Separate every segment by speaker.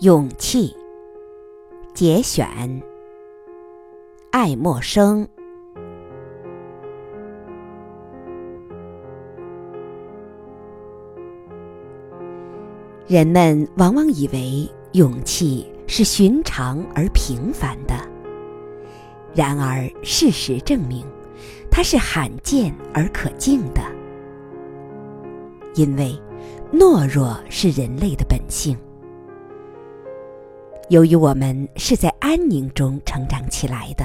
Speaker 1: 勇气节选，爱默生。人们往往以为勇气是寻常而平凡的，然而事实证明，它是罕见而可敬的，因为懦弱是人类的本性。由于我们是在安宁中成长起来的，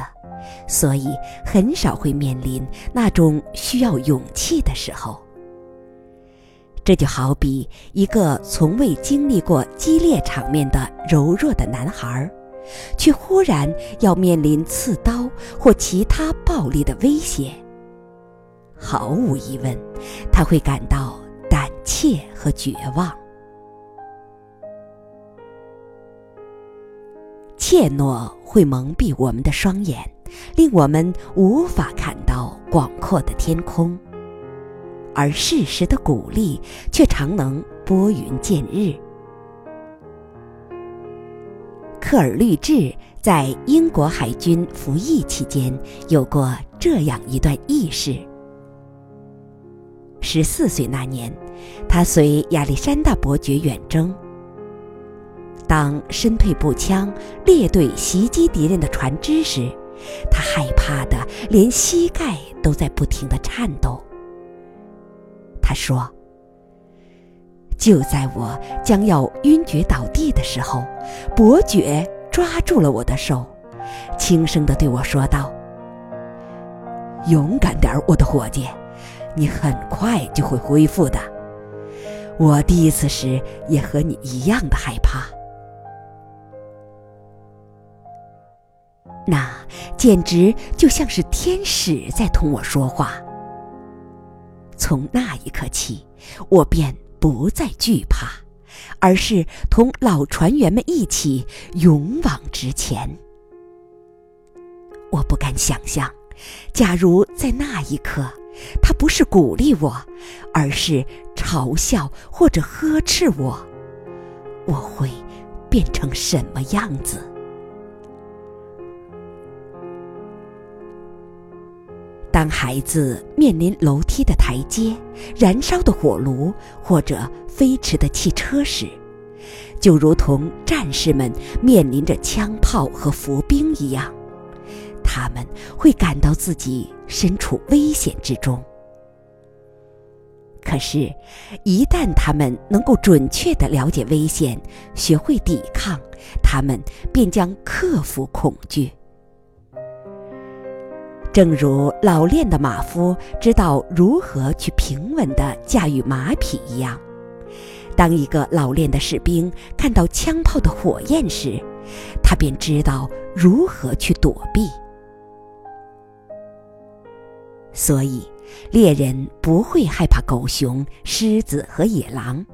Speaker 1: 所以很少会面临那种需要勇气的时候。这就好比一个从未经历过激烈场面的柔弱的男孩，却忽然要面临刺刀或其他暴力的威胁。毫无疑问，他会感到胆怯和绝望。怯懦会蒙蔽我们的双眼，令我们无法看到广阔的天空；而适时的鼓励却常能拨云见日。科尔律治在英国海军服役期间有过这样一段轶事：十四岁那年，他随亚历山大伯爵远征。当身退步枪列队袭击敌人的船只时，他害怕的连膝盖都在不停的颤抖。他说：“就在我将要晕厥倒地的时候，伯爵抓住了我的手，轻声的对我说道：‘勇敢点，我的伙计，你很快就会恢复的。我第一次时也和你一样的害怕。’”那简直就像是天使在同我说话。从那一刻起，我便不再惧怕，而是同老船员们一起勇往直前。我不敢想象，假如在那一刻，他不是鼓励我，而是嘲笑或者呵斥我，我会变成什么样子。当孩子面临楼梯的台阶、燃烧的火炉或者飞驰的汽车时，就如同战士们面临着枪炮和伏兵一样，他们会感到自己身处危险之中。可是，一旦他们能够准确地了解危险，学会抵抗，他们便将克服恐惧。正如老练的马夫知道如何去平稳地驾驭马匹一样，当一个老练的士兵看到枪炮的火焰时，他便知道如何去躲避。所以，猎人不会害怕狗熊、狮子和野狼，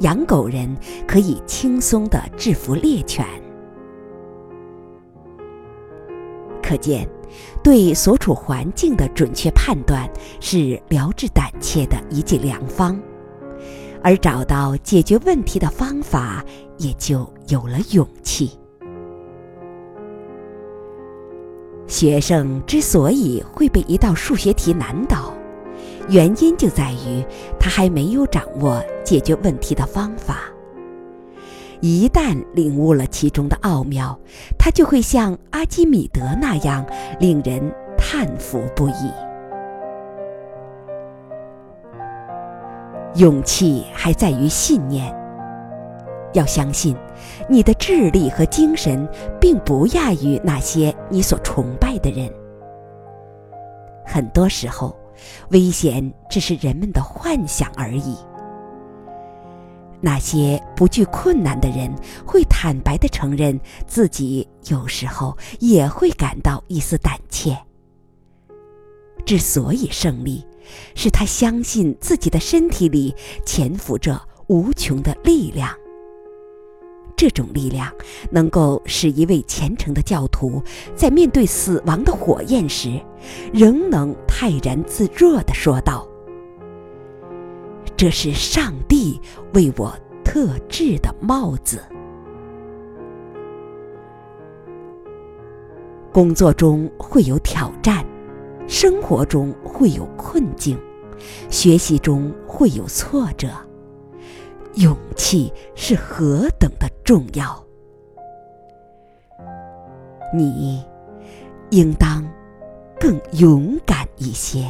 Speaker 1: 养狗人可以轻松地制服猎犬。可见。对所处环境的准确判断是疗治胆怯的一剂良方，而找到解决问题的方法，也就有了勇气。学生之所以会被一道数学题难倒，原因就在于他还没有掌握解决问题的方法。一旦领悟了其中的奥妙，他就会像阿基米德那样令人叹服不已。勇气还在于信念，要相信你的智力和精神并不亚于那些你所崇拜的人。很多时候，危险只是人们的幻想而已。那些不惧困难的人会坦白地承认，自己有时候也会感到一丝胆怯。之所以胜利，是他相信自己的身体里潜伏着无穷的力量。这种力量能够使一位虔诚的教徒在面对死亡的火焰时，仍能泰然自若地说道。这是上帝为我特制的帽子。工作中会有挑战生活中会有困境学习中会有挫折勇气是何等的重要。你应当更勇敢一些。